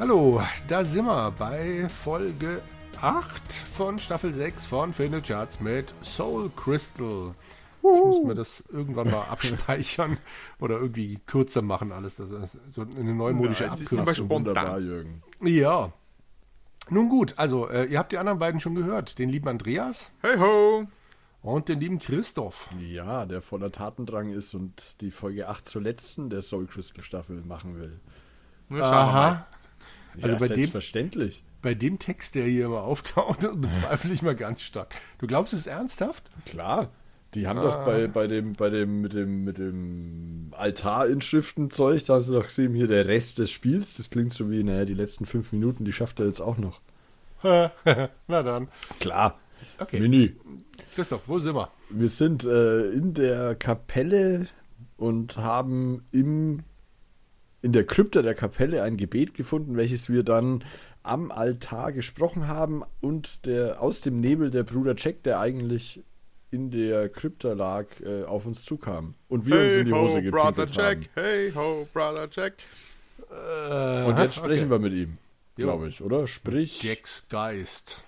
Hallo, da sind wir bei Folge 8 von Staffel 6 von Final Charts mit Soul Crystal. Ich muss mir das irgendwann mal abspeichern oder irgendwie kürzer machen, alles. Das ist so eine neumodische Ja, Abkürzung. Wunderbar, Jürgen. Ja. Nun gut, also äh, ihr habt die anderen beiden schon gehört. Den lieben Andreas Hey ho! und den lieben Christoph. Ja, der voller Tatendrang ist und die Folge 8 zur letzten der Soul Crystal Staffel machen will. Wir mal. Ja, Also bei dem- selbstverständlich. Bei dem Text, der hier immer auftaucht, bezweifle ich mal ganz stark. Du glaubst es ernsthaft? Klar. Die haben Ah. doch bei, bei dem, bei dem, mit dem, mit dem Altarinschriftenzeug, da haben sie doch gesehen, hier der Rest des Spiels, das klingt so wie, naja, die letzten fünf Minuten, die schafft er jetzt auch noch. Na dann. Klar. Okay. Menü. Christoph, wo sind wir? Wir sind äh, in der Kapelle und haben im, in der Krypta der Kapelle ein Gebet gefunden, welches wir dann am Altar gesprochen haben und der aus dem Nebel der Bruder Jack, der eigentlich in der Krypta lag, äh, auf uns zukam und wir uns Hey in die ho, Hose Brother gepinkelt Jack! haben. Hey ho, Brother Jack! Äh, Und jetzt sprechen okay. wir mit ihm, glaube ich, oder? Sprich, Jacks Geist.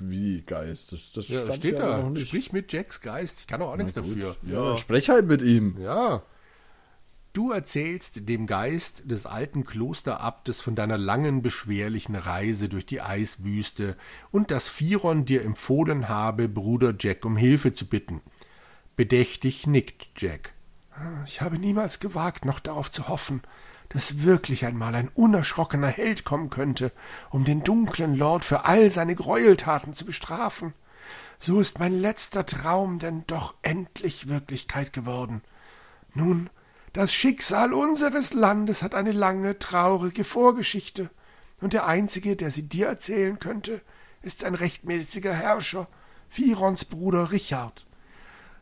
wie Geist? Das, das Ja, stand steht ja da. noch nicht. Sprich mit Jacks Geist. Ich kann doch auch nichts gut. dafür. Ja, dann sprech halt mit ihm. Ja. Du erzählst dem Geist des alten Klosterabtes von deiner langen, beschwerlichen Reise durch die Eiswüste und dass Firon dir empfohlen habe, Bruder Jack um Hilfe zu bitten. Bedächtig nickt Jack. Ich habe niemals gewagt, noch darauf zu hoffen, dass wirklich einmal ein unerschrockener Held kommen könnte, um den dunklen Lord für all seine Gräueltaten zu bestrafen. So ist mein letzter Traum denn doch endlich Wirklichkeit geworden. Nun, das Schicksal unseres Landes hat eine lange, traurige Vorgeschichte, und der einzige, der sie dir erzählen könnte, ist ein rechtmäßiger Herrscher, Firons Bruder Richard.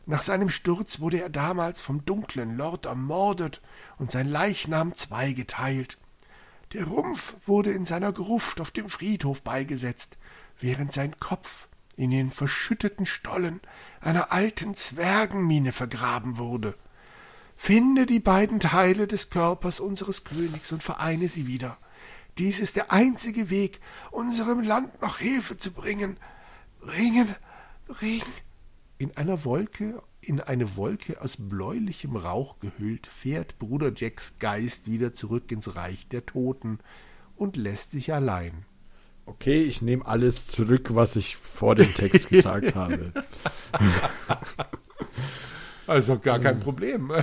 Nach seinem Sturz wurde er damals vom dunklen Lord ermordet und sein Leichnam zweigeteilt. Der Rumpf wurde in seiner Gruft auf dem Friedhof beigesetzt, während sein Kopf in den verschütteten Stollen einer alten Zwergenmine vergraben wurde. Finde die beiden Teile des Körpers unseres Königs und vereine sie wieder. Dies ist der einzige Weg, unserem Land noch Hilfe zu bringen. Bringen, bringen. In einer Wolke, in eine Wolke aus bläulichem Rauch gehüllt, fährt Bruder Jacks Geist wieder zurück ins Reich der Toten und lässt sich allein. Okay, ich nehme alles zurück, was ich vor dem Text gesagt habe. Also gar kein Problem.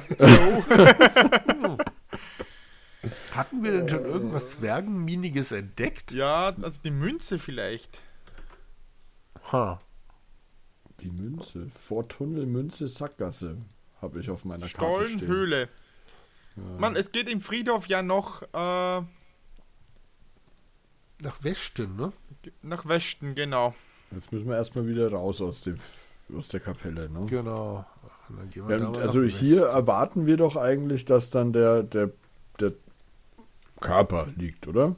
Hatten wir denn schon irgendwas Zwergenminiges entdeckt? Ja, also die Münze vielleicht. Ha. Die Münze. Vortunnel, Münze, Sackgasse. Habe ich auf meiner Karte stehen. Stollenhöhle. Mann, es geht im Friedhof ja noch äh, Nach Westen, ne? nach Westen, genau. Jetzt müssen wir erstmal wieder raus aus, dem, aus der Kapelle. Ne? Genau. Ja, also hier Westen. erwarten wir doch eigentlich, dass dann der, der, der Körper liegt, oder?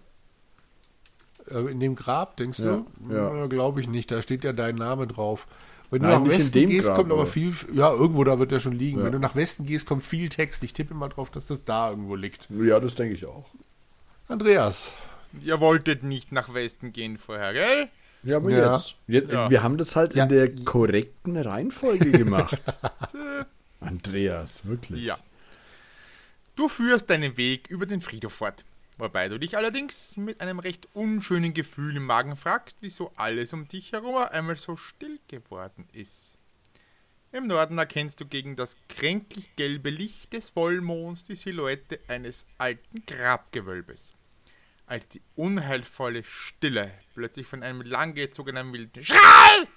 Äh, In dem Grab, denkst Ja, du? ja. Glaube ich nicht. Da steht ja dein Name drauf. Wenn Nein, du nach nicht in Westen dem gehst, Grab, kommt aber aber- viel. Ja, irgendwo da wird er schon liegen. Ja. Wenn du nach Westen gehst, kommt viel Text. Ich tippe mal drauf, dass das da irgendwo liegt. Ja, das denke ich auch. Andreas. Ihr wolltet nicht nach Westen gehen vorher, gell? Ja, aber Ja. jetzt. jetzt Ja. Wir haben das halt Ja. in der korrekten Reihenfolge gemacht. Andreas, wirklich. Ja. Du führst deinen Weg über den Friedhof fort, wobei du dich allerdings mit einem recht unschönen Gefühl im Magen fragst, wieso alles um dich herum einmal so still geworden ist. Im Norden erkennst du gegen das kränklich gelbe Licht des Vollmonds die Silhouette eines alten Grabgewölbes. Als die unheilvolle Stille plötzlich von einem langgezogenen wilden Schrei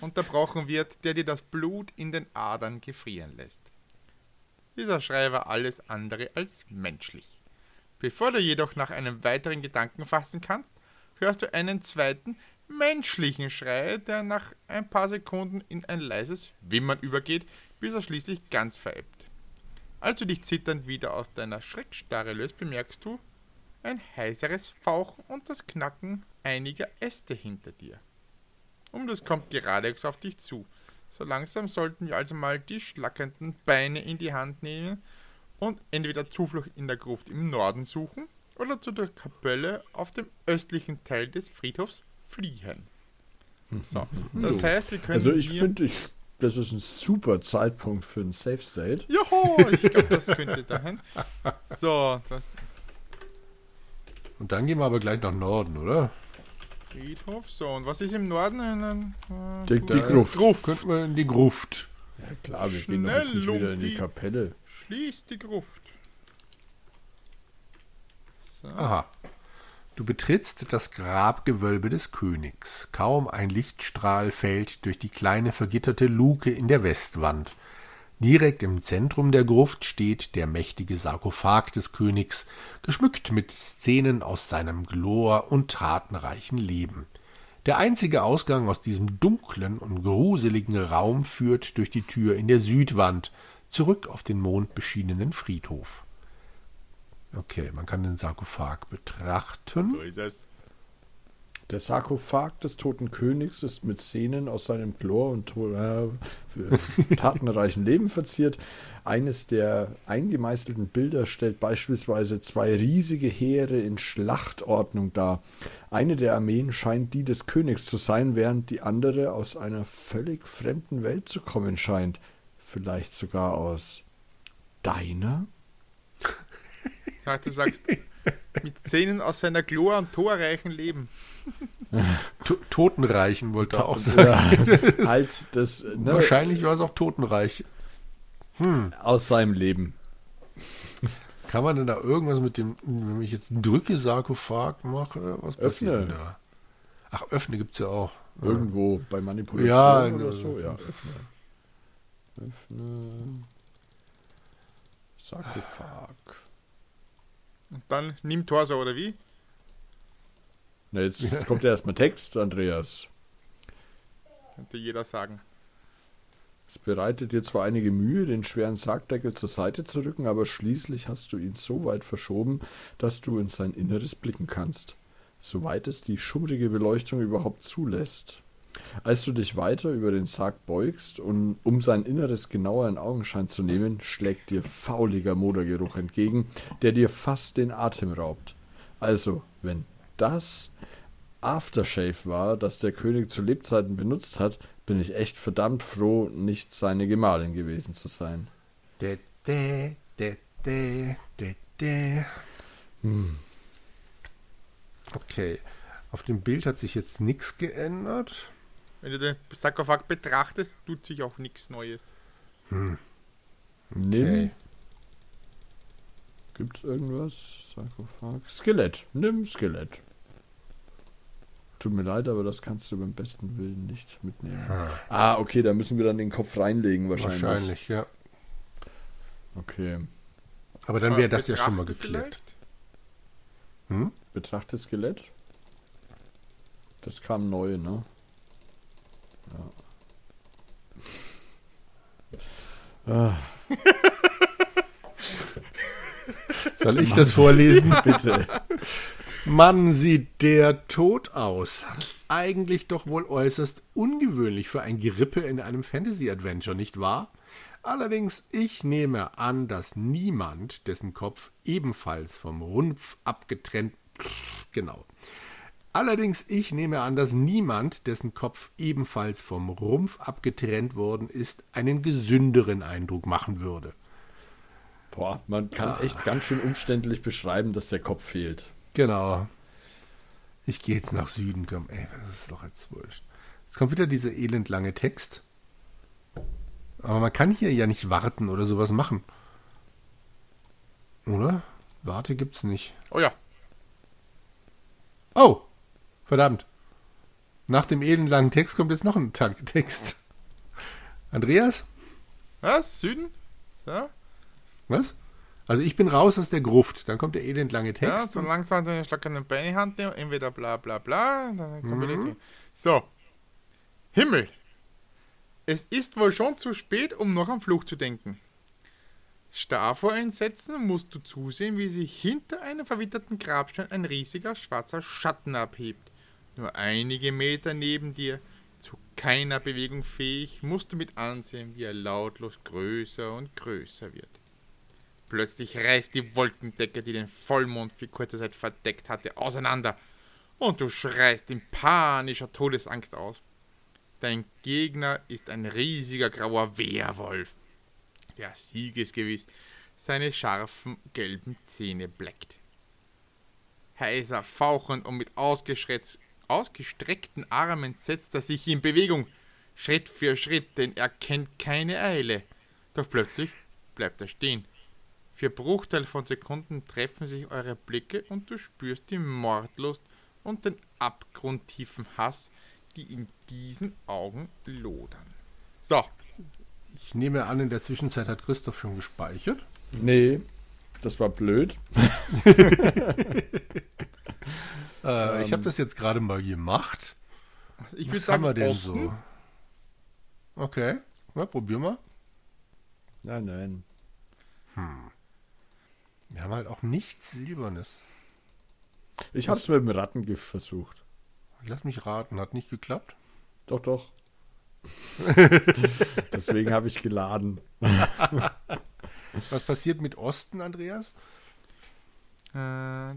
unterbrochen wird, der dir das Blut in den Adern gefrieren lässt. Dieser Schrei war alles andere als menschlich. Bevor du jedoch nach einem weiteren Gedanken fassen kannst, hörst du einen zweiten menschlichen Schrei, der nach ein paar Sekunden in ein leises Wimmern übergeht, bis er schließlich ganz verebbt. Als du dich zitternd wieder aus deiner Schreckstarre löst, bemerkst du ein heiseres Fauchen und das Knacken einiger Äste hinter dir. Und es kommt geradewegs auf dich zu. So langsam sollten wir also mal die schlackernden Beine in die Hand nehmen und entweder Zuflucht in der Gruft im Norden suchen oder zu der Kapelle auf dem östlichen Teil des Friedhofs fliehen. So, das heißt, wir können Also ich finde, ich, das ist ein super Zeitpunkt für ein Safe State. Joho, ich glaube, das könnte dahin. So, das Und dann gehen wir aber gleich nach Norden, oder? Friedhof. So, und was ist im Norden? Ein, äh, Die, die Gruft. Gruft. Gruft. Könnten wir in die Gruft. Ja klar, wir gehen doch jetzt nicht Schnell wieder in die um Kapelle. Schließt die Gruft. So. Aha. Du betrittst das Grabgewölbe des Königs. Kaum ein Lichtstrahl fällt durch die kleine vergitterte Luke in der Westwand. Direkt im Zentrum der Gruft steht der mächtige Sarkophag des Königs, geschmückt mit Szenen aus seinem glor- und tatenreichen Leben. Der einzige Ausgang aus diesem dunklen und gruseligen Raum führt durch die Tür in der Südwand zurück auf den mondbeschienenen Friedhof. Okay, man kann den Sarkophag betrachten. So ist es. Der Sarkophag des toten Königs ist mit Szenen aus seinem Chlor und äh, tatenreichen Leben verziert. Eines der eingemeißelten Bilder stellt beispielsweise zwei riesige Heere in Schlachtordnung dar. Eine der Armeen scheint die des Königs zu sein, während die andere aus einer völlig fremden Welt zu kommen scheint. Vielleicht sogar aus deiner? Ja, du sagst, mit Szenen aus seiner glor- und torreichen Leben. To Totenreichen wollte er auch sagen. Ja, halt das ne, Wahrscheinlich war es auch Totenreich. aus seinem Leben. Kann man denn da irgendwas mit dem, wenn ich jetzt drücke Sarkophag mache, was passiert Öffne. denn da? Ach, öffne gibt's ja auch. Irgendwo bei Manipulation Ja, oder ne, so. Ja, öffne. Öffne. Sarkophag. Und dann nimm Torso, oder wie? Na, jetzt kommt ja erstmal Text, Andreas. Könnte jeder sagen. Es bereitet dir zwar einige Mühe, den schweren Sargdeckel zur Seite zu rücken, aber schließlich hast du ihn so weit verschoben, dass du in sein Inneres blicken kannst. Soweit es die schummrige Beleuchtung überhaupt zulässt. Als du dich weiter über den Sarg beugst und um sein Inneres genauer in Augenschein zu nehmen, schlägt dir fauliger Modergeruch entgegen, der dir fast den Atem raubt. Also, wenn das Aftershave war, das der König zu Lebzeiten benutzt hat, bin ich echt verdammt froh, nicht seine Gemahlin gewesen zu sein. Dä, dä, dä, dä, dä, dä. Hm. Okay. Auf dem Bild hat sich jetzt nichts geändert. Wenn du den Sarkophag betrachtest, tut sich auch nichts Neues. Nimm. Okay. Gibt's irgendwas? Sarkophag? Skelett. Nimm Skelett. Tut mir leid, aber das kannst du beim besten Willen nicht mitnehmen. Ah, okay, da müssen wir dann den Kopf reinlegen wahrscheinlich. Wahrscheinlich, ja. Okay. Aber dann wäre das ja schon mal geklärt. Hm? Betrachte Skelett. Das kam neu, ne? Ja. Ah, Soll ich das vorlesen? bitte. Mann, sieht der tot aus. Eigentlich doch wohl äußerst ungewöhnlich für ein Gerippe in einem Fantasy-Adventure, nicht wahr? Allerdings, ich nehme an, dass niemand, dessen Kopf ebenfalls vom Rumpf abgetrennt, genau. Allerdings, ich nehme an, dass niemand, dessen Kopf ebenfalls vom Rumpf abgetrennt worden ist, einen gesünderen Eindruck machen würde. Boah, man kann echt ganz schön umständlich beschreiben, dass der Kopf fehlt. Genau. Ich gehe jetzt nach Süden, komm, ey, das ist doch jetzt wurscht. Jetzt kommt wieder dieser elendlange Text. Aber man kann hier ja nicht warten oder sowas machen. Oder? Warte gibt's nicht. Oh ja. Oh! Verdammt. Nach dem elendlangen Text kommt jetzt noch ein Tag Text. Andreas? Was? Süden? So? Was? Also ich bin raus aus der Gruft. Dann kommt der elendlange Ja, Text. so langsam den schlackenden Bein in die Hand nehmen, entweder bla bla bla. Dann nicht hin. So. Himmel. Es ist wohl schon zu spät, um noch am Fluch zu denken. Starr vor Entsetzen musst du zusehen, wie sich hinter einem verwitterten Grabstein ein riesiger schwarzer Schatten abhebt. Nur einige Meter neben dir, zu keiner Bewegung fähig, musst du mit ansehen, wie er lautlos größer und größer wird. Plötzlich reißt die Wolkendecke, die den Vollmond für kurze Zeit verdeckt hatte, auseinander und du schreist in panischer Todesangst aus. Dein Gegner ist ein riesiger grauer Wehrwolf, der siegesgewiss seine scharfen gelben Zähne bleckt. Heiser, fauchend und mit ausgestreckten Armen setzt er sich in Bewegung, Schritt für Schritt, denn er kennt keine Eile. Doch plötzlich bleibt er stehen. Für Bruchteil von Sekunden treffen sich eure Blicke und du spürst die Mordlust und den abgrundtiefen Hass, die in diesen Augen lodern. So. Ich nehme an, in der Zwischenzeit hat Christoph schon gespeichert. Nee, das war blöd. äh, ich habe das jetzt gerade mal gemacht. Ich würde sagen, haben wir denn Osten? so? Okay, na, probier mal. Nein, nein. Hm. Wir haben halt auch nichts Silbernes. Ich habe es mit dem Rattengift versucht. Lass mich raten, hat nicht geklappt? Doch, doch. Deswegen habe ich geladen. Was passiert mit Osten, Andreas? Äh,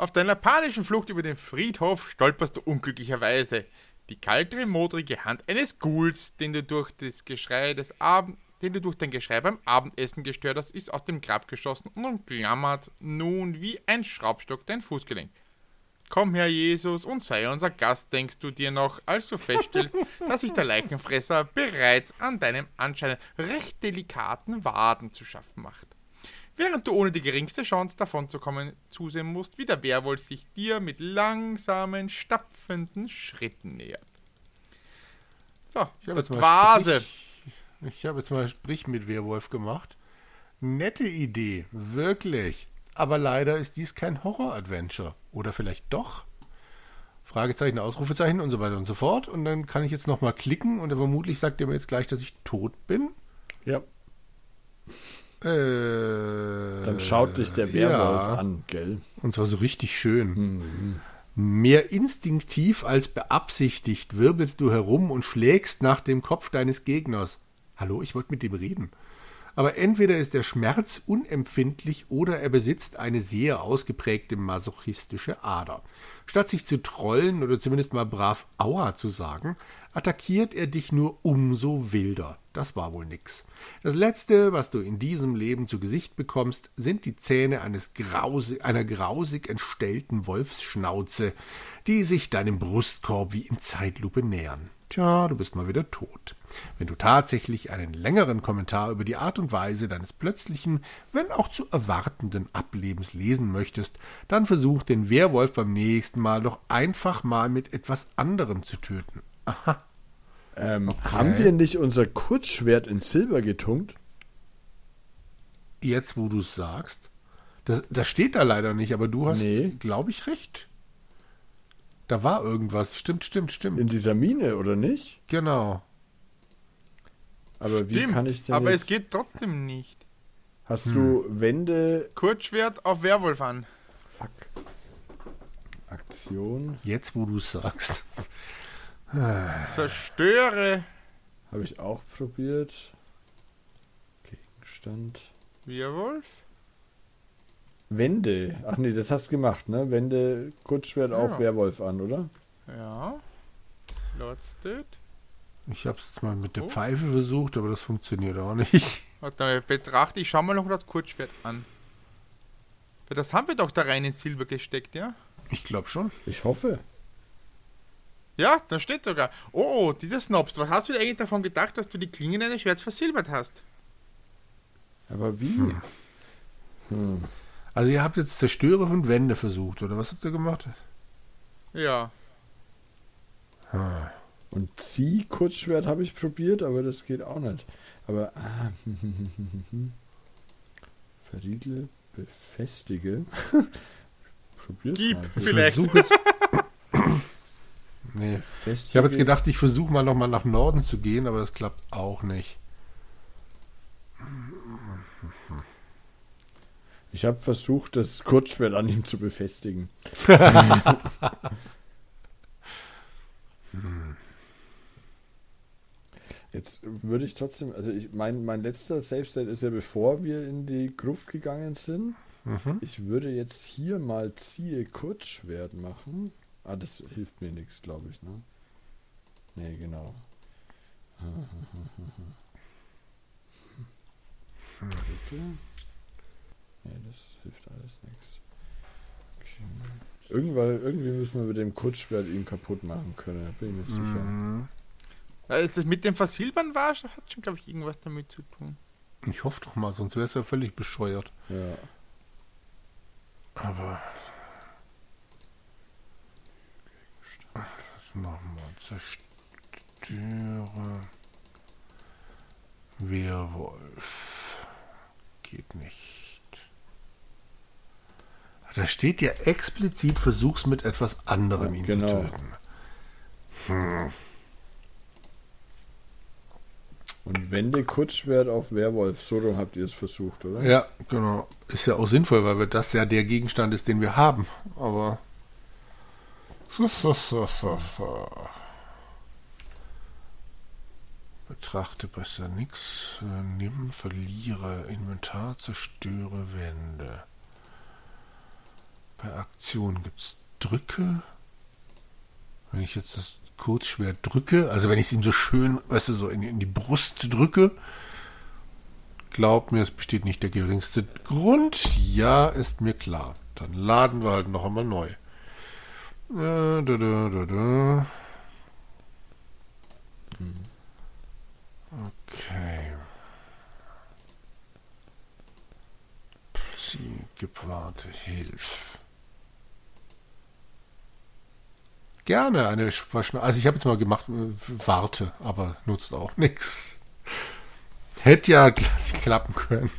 auf deiner panischen Flucht über den Friedhof stolperst du unglücklicherweise. Die kalte, modrige Hand eines Ghouls, den du durch das Geschrei des Abend, den du durch dein Geschrei beim Abendessen gestört hast, ist aus dem Grab geschossen und umklammert nun wie ein Schraubstock dein Fußgelenk. Komm, Herr Jesus, und sei unser Gast, denkst du dir noch, als du feststellst, dass sich der Leichenfresser bereits an deinem anscheinend recht delikaten Waden zu schaffen macht. Während du ohne die geringste Chance davon zu kommen zusehen musst, wie der Werwolf sich dir mit langsamen, stapfenden Schritten nähert. So, ich habe jetzt, Vase. Ich habe jetzt mal Sprich mit Werwolf gemacht. Nette Idee, wirklich. Aber leider ist dies kein Horror-Adventure. Oder vielleicht doch? Fragezeichen, Ausrufezeichen und so weiter und so fort. Und dann kann ich jetzt nochmal klicken und vermutlich sagt er mir jetzt gleich, dass ich tot bin. Ja. Äh, dann schaut dich der Werwolf ja. an, gell? Und zwar so richtig schön. Mhm. Mehr instinktiv als beabsichtigt wirbelst du herum und schlägst nach dem Kopf deines Gegners. Hallo, ich wollte mit dem reden. Aber entweder ist der Schmerz unempfindlich oder er besitzt eine sehr ausgeprägte masochistische Ader. Statt sich zu trollen oder zumindest mal brav Aua zu sagen, attackiert er dich nur umso wilder. Das war wohl nix. Das Letzte, was du in diesem Leben zu Gesicht bekommst, sind die Zähne eines grausig, einer grausig entstellten Wolfsschnauze, die sich deinem Brustkorb wie in Zeitlupe nähern. Tja, du bist mal wieder tot. Wenn du tatsächlich einen längeren Kommentar über die Art und Weise deines plötzlichen, wenn auch zu erwartenden Ablebens lesen möchtest, dann versuch den Werwolf beim nächsten Mal doch einfach mal mit etwas anderem zu töten. Aha. Ähm, okay. Haben wir nicht unser Kurzschwert in Silber getunkt? Jetzt, wo du es sagst. Das, das steht da leider nicht, aber du hast, nee. glaube ich, recht. Da war irgendwas. Stimmt, stimmt, stimmt. In dieser Mine, oder nicht? Genau. Aber stimmt, wie kann ich denn. Aber jetzt... es geht trotzdem nicht. Hast hm. du Wände. Kurzschwert auf Werwolf an. Fuck. Aktion. Jetzt, wo du es sagst. Zerstöre. Habe ich auch probiert. Gegenstand. Werwolf? Wände. Ach nee, das hast du gemacht, ne? Wände Kurzschwert ja. auf Werwolf an, oder? Ja. It. Ich hab's jetzt mal mit der oh. Pfeife versucht, aber das funktioniert auch nicht. Warte, betrachte ich, schau mal noch das Kurzschwert an. Das haben wir doch da rein in Silber gesteckt, ja? Ich glaube schon. Ich hoffe. Ja, da steht sogar. Oh, oh, dieser Snobs, was hast du dir eigentlich davon gedacht, dass du die Klingen eines Schwerts versilbert hast? Aber wie? Hm. Hm. Also ihr habt jetzt Zerstörer von Wände versucht, oder was habt ihr gemacht? Ja. Hm. Und Zieh Kurzschwert habe ich probiert, aber das geht auch nicht. Aber ah, verriegel, befestige. Probier's Gib, mal. vielleicht. nee. Ich habe jetzt gedacht, ich versuche mal nochmal nach Norden zu gehen, aber das klappt auch nicht. Ich habe versucht, das Kurzschwert an ihm zu befestigen. Jetzt würde ich trotzdem, also ich, mein, mein letzter Safe State ist ja bevor wir in die Gruft gegangen sind. Mhm. Ich würde jetzt hier mal ziehe Kurzschwert machen. Ah, das hilft mir nichts, glaube ich, ne? Nee, genau. Bitte? Nee, das hilft alles nichts. Okay. Irgendwann, irgendwie müssen wir mit dem Kurzschwert ihn kaputt machen können, da bin ich mir sicher. Mhm. Ja, ist das mit dem Versilbern war, hat schon, glaube ich, irgendwas damit zu tun. Ich hoffe doch mal, sonst wäre es ja völlig bescheuert. Ja. Aber. Das nochmal. Zerstöre. Werwolf. Geht nicht. Da steht ja explizit, versuch's mit etwas anderem ihn Genau. zu töten. Hm. Und wende Kurzschwert auf Werwolf. So rum habt ihr es versucht, oder? Ja, genau. Ist ja auch sinnvoll, weil das ja der Gegenstand ist, den wir haben. Aber. Betrachte besser nichts. Nimm, verliere, Inventar, zerstöre Wände. Bei Aktion gibt's Drücke. Wenn ich jetzt das Kurzschwert drücke, also wenn ich es ihm so schön, weißt du, so in, in die Brust drücke, Glaubt mir, es besteht nicht der geringste Grund. Ja, ist mir klar. Dann laden wir halt noch einmal neu. Äh, da, da, da, da. Okay. Sie gib Warte, Gerne eine Verschna Also ich habe jetzt mal gemacht, äh, warte, aber nutzt auch nichts. Hätte ja klappen können.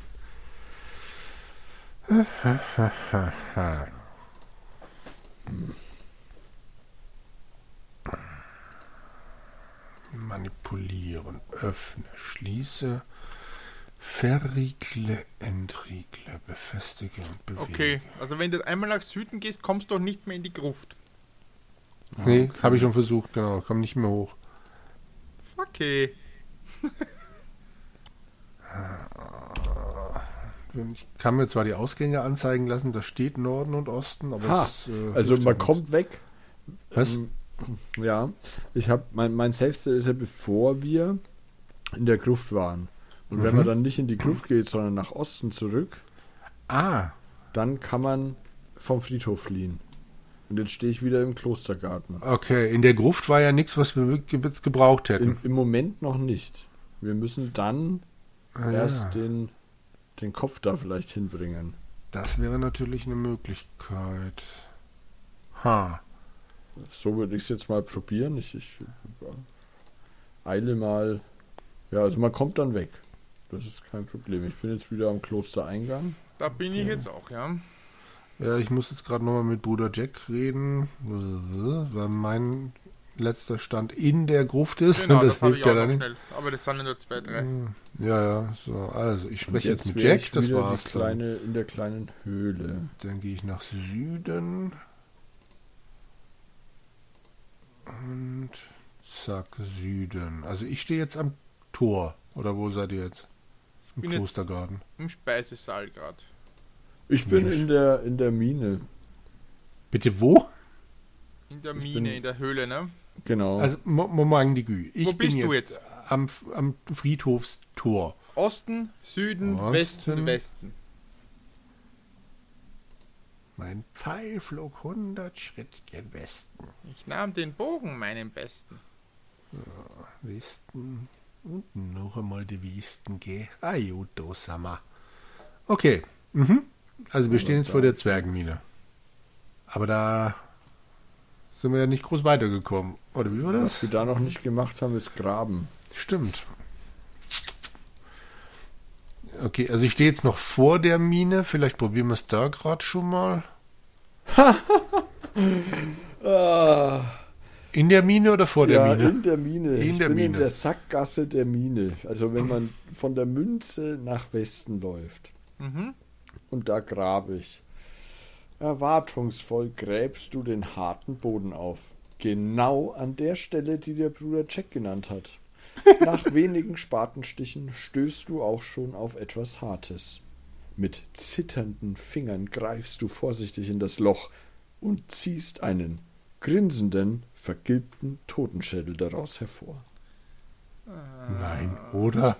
Manipulieren, öffne, schließe, verriegle, entriegle, befestige und bewege. Okay, also wenn du einmal nach Süden gehst, kommst du doch nicht mehr in die Gruft. Nee, habe ich schon versucht, genau, komm nicht mehr hoch. Okay. Ich kann mir zwar die Ausgänge anzeigen lassen, da steht Norden und Osten, aber Ha, es, äh, also man kommt weg. Was? Ähm, Ja, ich habe mein, mein Safe ist ja bevor wir in der Gruft waren. Und wenn Mhm. man dann nicht in die Gruft geht, sondern nach Osten zurück, Ah, dann kann man vom Friedhof fliehen. Und jetzt stehe ich wieder im Klostergarten. okay. In der Gruft war ja nichts, was wir wirklich jetzt gebraucht hätten. Im, Im Moment noch nicht. Wir müssen dann Ah, erst ja. den, den Kopf da vielleicht hinbringen. Das wäre natürlich eine Möglichkeit. Ha. So würde ich es jetzt mal probieren. Ich, ich eile mal. Ja, also man kommt dann weg. Das ist kein Problem. Ich bin jetzt wieder am Klostereingang. Da bin ich jetzt auch, ja. Ja, ich muss jetzt gerade nochmal mit Bruder Jack reden, weil mein letzter Stand in der Gruft ist. Genau, und das, das, hilft ja dann nicht. schnell. Aber das sind ja nur zwei, drei. Ja, ja, so. Also, ich spreche Und jetzt, mit Jack, das war's. Kleine, in der kleinen Höhle. dann gehe ich nach Süden. Und zack, Süden. Also, ich stehe jetzt am Tor. Oder wo seid ihr jetzt? Im jetzt- Klostergarten. Im Speisesaal gerade. Ich bin in der, in der Mine. Bitte wo? In der Ich Mine, bin- in der Höhle, ne? Genau. Also, Mo- Moment, die Gü. Ich Wo bin bist du jetzt, jetzt? Am, am Friedhofstor. Osten, Süden, Osten. Westen, Westen. Mein Pfeil flog 100 Schritt gen Westen. Ich nahm den Bogen, meinen besten. Westen und noch einmal die Westen geh. Ajuto Sama. Okay. Mhm. Also wir stehen jetzt vor der Zwergenmine. Aber da sind wir ja nicht groß weitergekommen. Oder wie war das? Was wir da noch nicht gemacht haben, ist Graben. Stimmt. Okay, also ich stehe jetzt noch vor der Mine. Vielleicht probieren wir es da gerade schon mal. In der Mine oder vor der ja, Mine? in der Mine. In ich der bin in Mine. der Sackgasse der Mine. Also wenn man von der Münze nach Westen läuft. Mhm. Und da grabe ich. Erwartungsvoll gräbst du den harten Boden auf. Genau an der Stelle, die der Bruder Jack genannt hat. Nach wenigen Spatenstichen stößt du auch schon auf etwas Hartes. Mit zitternden Fingern greifst du vorsichtig in das Loch und ziehst einen grinsenden, vergilbten Totenschädel daraus hervor. Nein, oder?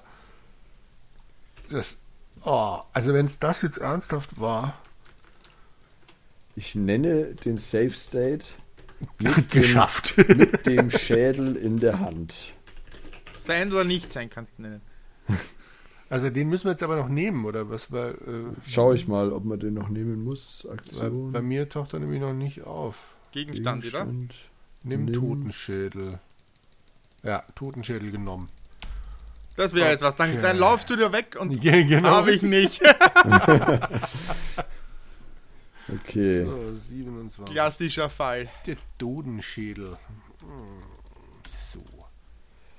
Das, oh, also wenn es das jetzt ernsthaft war, Ich nenne den Safe State mit dem, geschafft. mit dem Schädel in der Hand. Sein oder nicht sein kannst du nennen. Also den müssen wir jetzt aber noch nehmen, oder was? Weil, äh, Schau ich mal, ob man den noch nehmen muss. Aktion. bei mir taucht er nämlich noch nicht auf. Gegenstand, oder? Gegenstand. Nimm, Nimm. Totenschädel. Ja, Totenschädel genommen. Das wäre jetzt was. Dann, dann laufst du dir weg und Ja, genau. habe ich nicht. Okay. So, 27. Klassischer Fall. Der Totenschädel. Hm, So.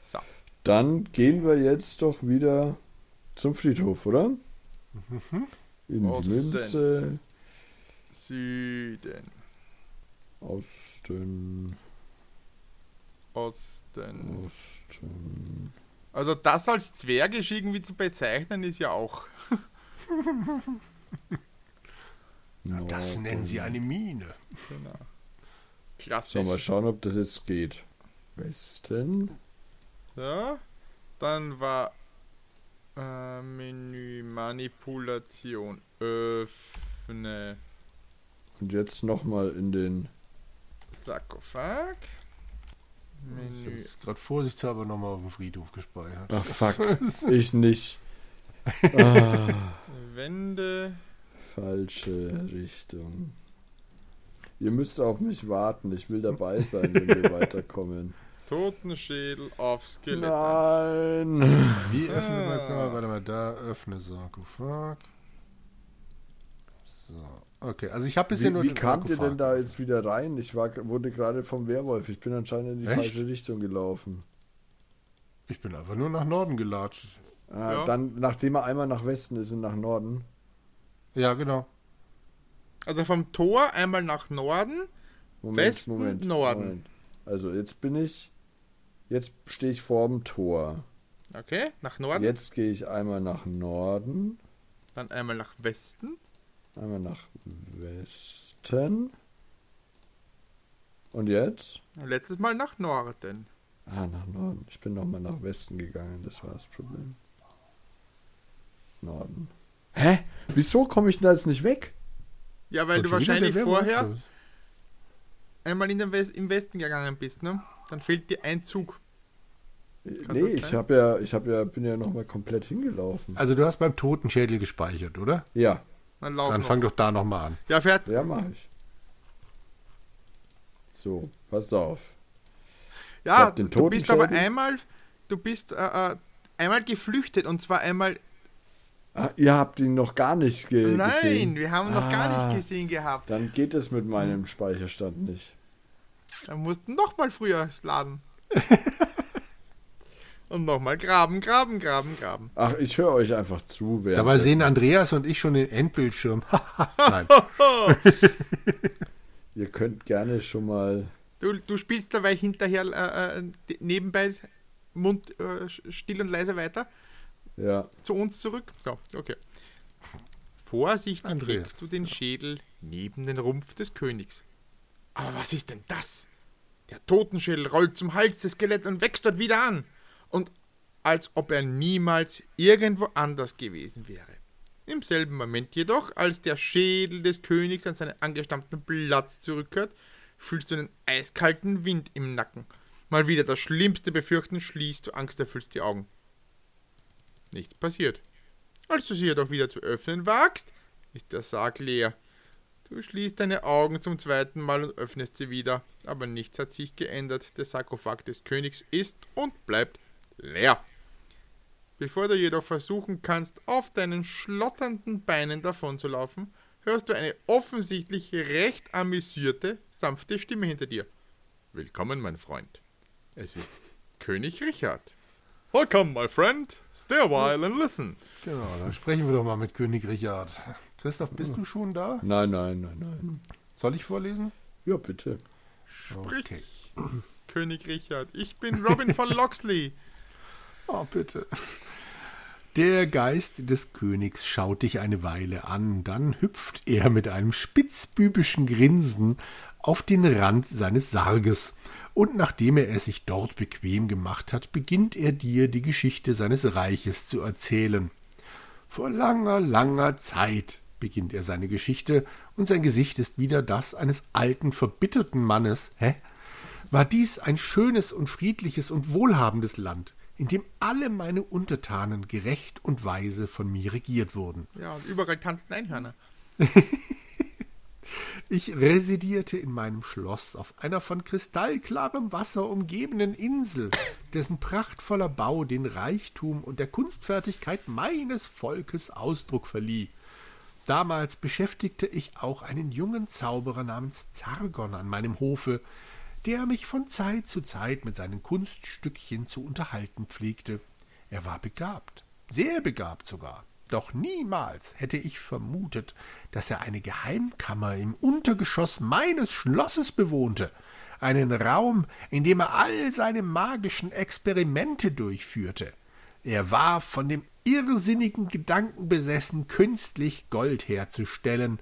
So. Dann gehen wir jetzt doch wieder zum Friedhof, oder? Mhm. In die Osten. Münze. Süden, Osten. Osten. Osten. Also das als Zwergisch irgendwie zu bezeichnen, ist ja auch. Das Norden. nennen sie eine Mine. Genau. Klassisch. So, mal schauen, ob das jetzt geht. Westen. Ja. Dann war äh, Menü Manipulation. Öffne Und jetzt nochmal in den. Sarkophag. Ich Menü. habe gerade vorsichtshalber nochmal auf dem Friedhof gespeichert. Ach fuck, ich nicht. Ah, Wände. falsche Richtung. Ihr müsst auf mich warten. Ich will dabei sein, wenn wir weiterkommen. Totenschädel auf Skelett. Nein. Wie öffnen wir jetzt nochmal? Warte mal, da öffne Sarkophag. So, okay, also ich habe bisher Wie, nur wie kamt ihr denn da jetzt wieder rein? Ich war, wurde gerade vom Werwolf. Ich bin anscheinend in die Echt? falsche Richtung gelaufen. Ich bin einfach nur nach Norden gelatscht. Ah, Ja. Dann, nachdem er einmal nach Westen ist und nach Norden. Ja, genau. Also vom Tor einmal nach Norden. Moment, Westen, Moment, Norden. Moment. Also jetzt bin ich. Jetzt stehe ich vorm Tor. Okay, nach Norden. Jetzt gehe ich einmal nach Norden, Dann einmal nach Westen. Einmal nach Westen. Und jetzt? Letztes Mal nach Norden. Ah, nach Norden. Ich bin nochmal nach Westen gegangen, das war das Problem. Norden. Hä? Wieso komme ich denn da jetzt nicht weg? Ja, weil Und du wahrscheinlich vorher einmal in den West im Westen gegangen bist, ne? Dann fehlt dir ein Zug. Kann nee, ich habe ja, ich habe ja, bin ja nochmal komplett hingelaufen. Also du hast beim Totenschädel gespeichert, oder? Ja, Dann lauf Dann noch. fang doch da nochmal an. Ja, fährt. ja, mache ich. So, passt auf. Ja, du bist aber einmal, du bist äh, äh, einmal geflüchtet und zwar einmal. Ah, ihr habt ihn noch gar nicht ge Nein, gesehen. wir haben ihn noch gar Ah. nicht gesehen gehabt. Dann geht es mit meinem Speicherstand nicht. Dann mussten noch mal früher laden. und nochmal graben, graben, graben, graben. Ach, ich höre euch einfach zu. Dabei sehen Andreas und ich schon den Endbildschirm. Nein. Ihr könnt gerne schon mal. Du, du spielst dabei hinterher äh, äh, nebenbei Mund äh, still und leise weiter Ja, zu uns zurück. So, okay. Vorsichtig Andreas, legst du den Schädel neben den Rumpf des Königs. Aber was ist denn das? Der Totenschädel rollt zum Hals des Skeletts und wächst dort wieder an. Und als ob er niemals irgendwo anders gewesen wäre. Im selben Moment jedoch, als der Schädel des Königs an seinen angestammten Platz zurückkehrt, fühlst du einen eiskalten Wind im Nacken. Mal wieder das Schlimmste befürchten, schließt du angsterfüllst die Augen. Nichts passiert. Als du sie jedoch wieder zu öffnen wagst, ist der Sarg leer. Du schließt deine Augen zum zweiten Mal und öffnest sie wieder, aber nichts hat sich geändert. Der Sarkophag des Königs ist und bleibt leer. Bevor du jedoch versuchen kannst, auf deinen schlotternden Beinen davonzulaufen, hörst du eine offensichtlich recht amüsierte, sanfte Stimme hinter dir. Willkommen, mein Freund. Es ist König Richard. Welcome, my friend. Stay a while and listen. Genau, dann sprechen wir doch mal mit König Richard. Christoph, bist du schon da? nein, nein, nein, nein. Soll ich vorlesen? Ja, bitte. Sprich, Okay. König Richard. Ich bin Robin von Loxley. Oh, bitte. Der Geist des Königs schaut dich eine Weile an, dann hüpft er mit einem spitzbübischen Grinsen auf den Rand seines Sarges, und nachdem er es sich dort bequem gemacht hat, beginnt er dir die Geschichte seines Reiches zu erzählen. Vor langer, langer Zeit, beginnt er seine Geschichte, und sein Gesicht ist wieder das eines alten, verbitterten Mannes. Hä? War dies ein schönes und friedliches und wohlhabendes Land, in dem alle meine Untertanen gerecht und weise von mir regiert wurden. Ja, und überall tanzten Einhörner. Ich residierte in meinem Schloss auf einer von kristallklarem Wasser umgebenen Insel, dessen prachtvoller Bau den Reichtum und der Kunstfertigkeit meines Volkes Ausdruck verlieh. Damals beschäftigte ich auch einen jungen Zauberer namens Zargon an meinem Hofe, der mich von Zeit zu Zeit mit seinen Kunststückchen zu unterhalten pflegte. Er war begabt, sehr begabt sogar. Doch niemals hätte ich vermutet, dass er eine Geheimkammer im Untergeschoss meines Schlosses bewohnte, einen Raum, in dem er all seine magischen Experimente durchführte. Er war von dem irrsinnigen Gedanken besessen, künstlich Gold herzustellen,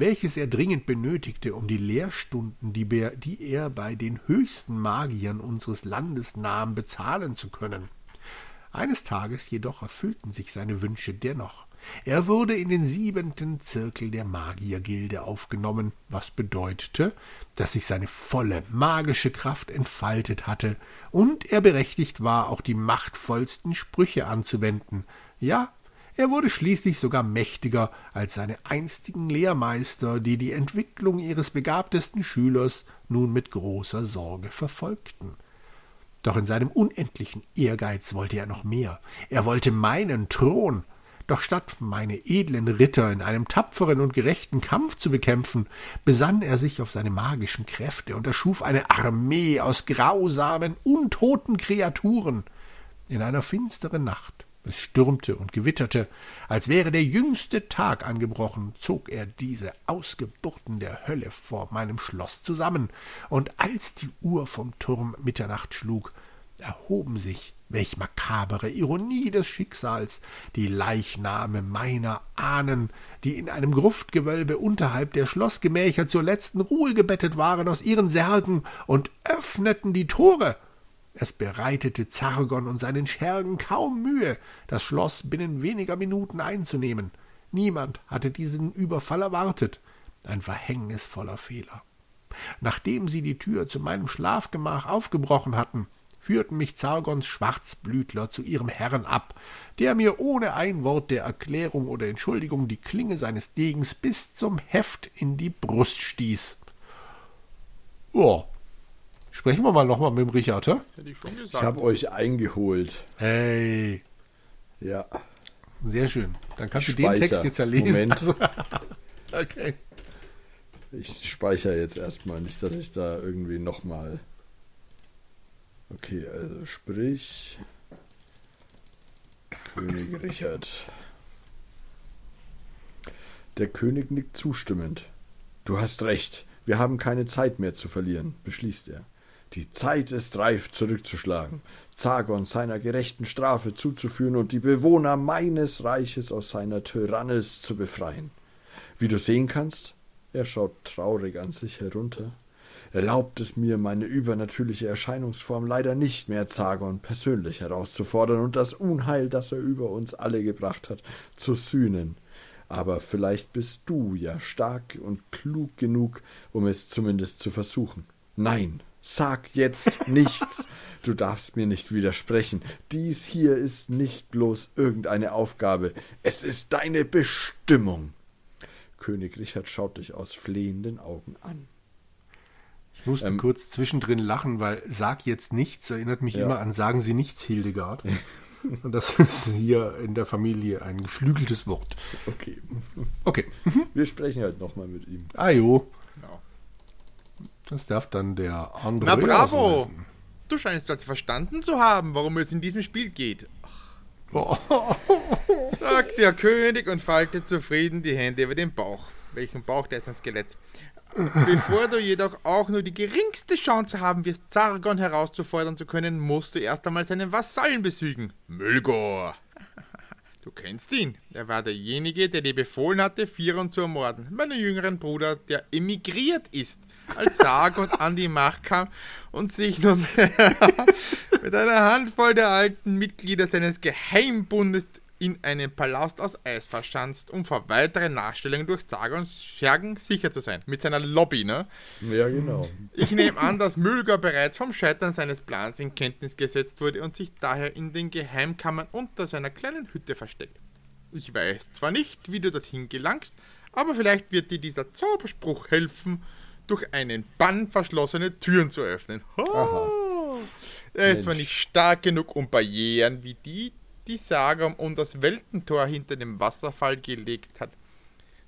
welches er dringend benötigte, um die Lehrstunden, die er, die er bei den höchsten Magiern unseres Landes nahm, bezahlen zu können. Eines Tages jedoch erfüllten sich seine Wünsche dennoch. Er wurde in den siebenten Zirkel der Magiergilde aufgenommen, was bedeutete, dass sich seine volle magische Kraft entfaltet hatte und er berechtigt war, auch die machtvollsten Sprüche anzuwenden. Ja, er wurde schließlich sogar mächtiger als seine einstigen Lehrmeister, die die Entwicklung ihres begabtesten Schülers nun mit großer Sorge verfolgten. Doch in seinem unendlichen Ehrgeiz wollte er noch mehr. Er wollte meinen Thron. Doch statt meine edlen Ritter in einem tapferen und gerechten Kampf zu bekämpfen, besann er sich auf seine magischen Kräfte und erschuf eine Armee aus grausamen, untoten Kreaturen. In einer finsteren Nacht es stürmte und gewitterte, als wäre der jüngste Tag angebrochen, zog er diese Ausgeburten der Hölle vor meinem Schloss zusammen, und als die Uhr vom Turm Mitternacht schlug, erhoben sich, welch makabere Ironie des Schicksals, die Leichname meiner Ahnen, die in einem Gruftgewölbe unterhalb der Schlossgemächer zur letzten Ruhe gebettet waren, aus ihren Särgen und öffneten die Tore, es bereitete Zargon und seinen Schergen kaum Mühe, das Schloss binnen weniger Minuten einzunehmen. Niemand hatte diesen Überfall erwartet. Ein verhängnisvoller Fehler. Nachdem sie die Tür zu meinem Schlafgemach aufgebrochen hatten, führten mich Zargons Schwarzblütler zu ihrem Herrn ab, der mir ohne ein Wort der Erklärung oder Entschuldigung die Klinge seines Degens bis zum Heft in die Brust stieß. Oh, Sprechen wir mal nochmal mit dem Richard, hä? Hätte ich schon gesagt. Ich habe euch eingeholt. Hey. Ja. Sehr schön. Dann kannst ich du den Text jetzt ja lesen. Moment. Also, okay. Ich speichere jetzt erstmal nicht, dass ich da irgendwie nochmal. Okay, also sprich. König Richard. Der König nickt zustimmend. Du hast recht. Wir haben keine Zeit mehr zu verlieren, beschließt er. Die Zeit ist reif, zurückzuschlagen, Zagon seiner gerechten Strafe zuzuführen und die Bewohner meines Reiches aus seiner Tyrannis zu befreien. Wie du sehen kannst, er schaut traurig an sich herunter, erlaubt es mir, meine übernatürliche Erscheinungsform leider nicht mehr Zagon persönlich herauszufordern und das Unheil, das er über uns alle gebracht hat, zu sühnen. Aber vielleicht bist du ja stark und klug genug, um es zumindest zu versuchen. Nein, Sag jetzt nichts. Du darfst mir nicht widersprechen. Dies hier ist nicht bloß irgendeine Aufgabe. Es ist deine Bestimmung. König Richard schaut dich aus flehenden Augen an. Ich musste ähm, kurz zwischendrin lachen, weil sag jetzt nichts erinnert mich ja. immer an sagen Sie nichts, Hildegard. Und das ist hier in der Familie ein geflügeltes Wort. Okay. Okay. Wir sprechen halt nochmal mit ihm. Ah jo. Genau. Das darf dann der andere. Na bravo! Du scheinst das verstanden zu haben, worum es in diesem Spiel geht. Oh. sagt der König und faltet zufrieden die Hände über den Bauch. Welchen Bauch? Der ist ein Skelett. Bevor du jedoch auch nur die geringste Chance haben wirst, Zargon herauszufordern zu können, musst du erst einmal seinen Vasallen besügen. Mülgor. Du kennst ihn. Er war derjenige, der dir befohlen hatte, Firon zu ermorden. Meinen jüngeren Bruder, der emigriert ist, als Sargon an die Macht kam und sich nun mit einer Handvoll der alten Mitglieder seines Geheimbundes in einen Palast aus Eis verschanzt, um vor weiteren Nachstellungen durch Sargons Schergen sicher zu sein. Mit seiner Lobby, ne? Ja, genau. Ich nehme an, dass Mülger bereits vom Scheitern seines Plans in Kenntnis gesetzt wurde und sich daher in den Geheimkammern unter seiner kleinen Hütte versteckt. Ich weiß zwar nicht, wie du dorthin gelangst, aber vielleicht wird dir dieser Zauberspruch helfen, durch einen Bann verschlossene Türen zu öffnen. Oh. Er ist zwar nicht stark genug, um Barrieren wie die, die Sagam um das Weltentor hinter dem Wasserfall gelegt hat,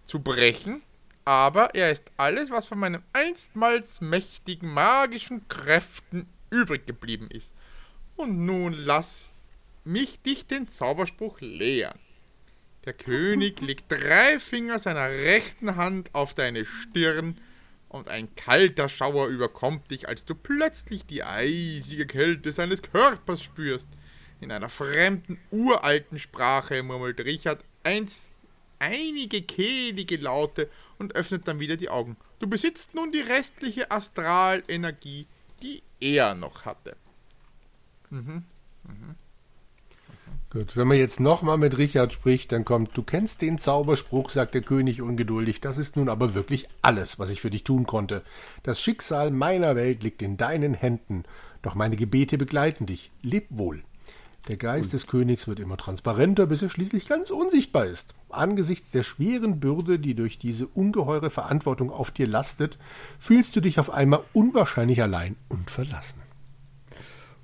zu brechen, aber er ist alles, was von meinen einstmals mächtigen magischen Kräften übrig geblieben ist. Und nun lass mich dich den Zauberspruch lehren. Der König legt drei Finger seiner rechten Hand auf deine Stirn und ein kalter Schauer überkommt dich, als du plötzlich die eisige Kälte seines Körpers spürst. In einer fremden, uralten Sprache murmelt Richard einst einige kehlige Laute und öffnet dann wieder die Augen. Du besitzt nun die restliche Astralenergie, die er noch hatte. Gut, wenn man jetzt nochmal mit Richard spricht, dann kommt, du kennst den Zauberspruch, sagt der König ungeduldig, das ist nun aber wirklich alles, was ich für dich tun konnte. Das Schicksal meiner Welt liegt in deinen Händen, doch meine Gebete begleiten dich. Leb wohl. Der Geist des Königs wird immer transparenter, bis er schließlich ganz unsichtbar ist. Angesichts der schweren Bürde, die durch diese ungeheure Verantwortung auf dir lastet, fühlst du dich auf einmal unwahrscheinlich allein und verlassen.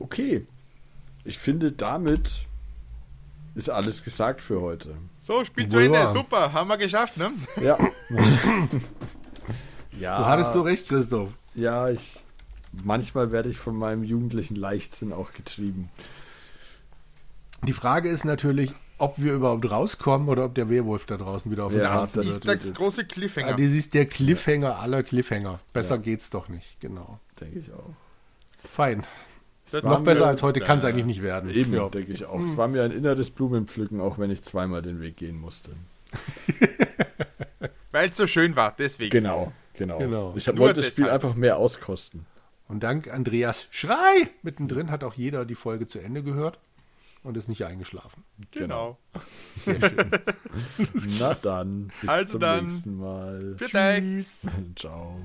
Okay. Ich finde, damit ist alles gesagt für heute. So, Spiel zu Ende. Super, haben wir geschafft, ne? Ja. ja. Du hattest so recht, Christoph. Ja, ich. Manchmal werde ich von meinem jugendlichen Leichtsinn auch getrieben. Die Frage ist natürlich, ob wir überhaupt rauskommen oder ob der Werwolf da draußen wieder auf uns Ja, wartet. Das das ist der wird große Ja, Cliffhanger. das ist der Cliffhanger aller Cliffhanger. Besser Ja. geht's doch nicht, genau. Denke ich auch. Fein. Das Noch besser mir- als heute kann es eigentlich nicht werden. Eben, Ja. denke ich auch. Es war mir ein inneres Blumenpflücken, auch wenn ich zweimal den Weg gehen musste. Weil es so schön war, deswegen. Genau, genau. Genau. Ich hab, wollte das Spiel einfach mehr auskosten. Und dank Andreas Schrei mittendrin hat auch jeder die Folge zu Ende gehört und ist nicht eingeschlafen. Genau. Sehr schön. Na dann, bis Also zum dann. nächsten Mal. Dich. Tschüss. Ciao.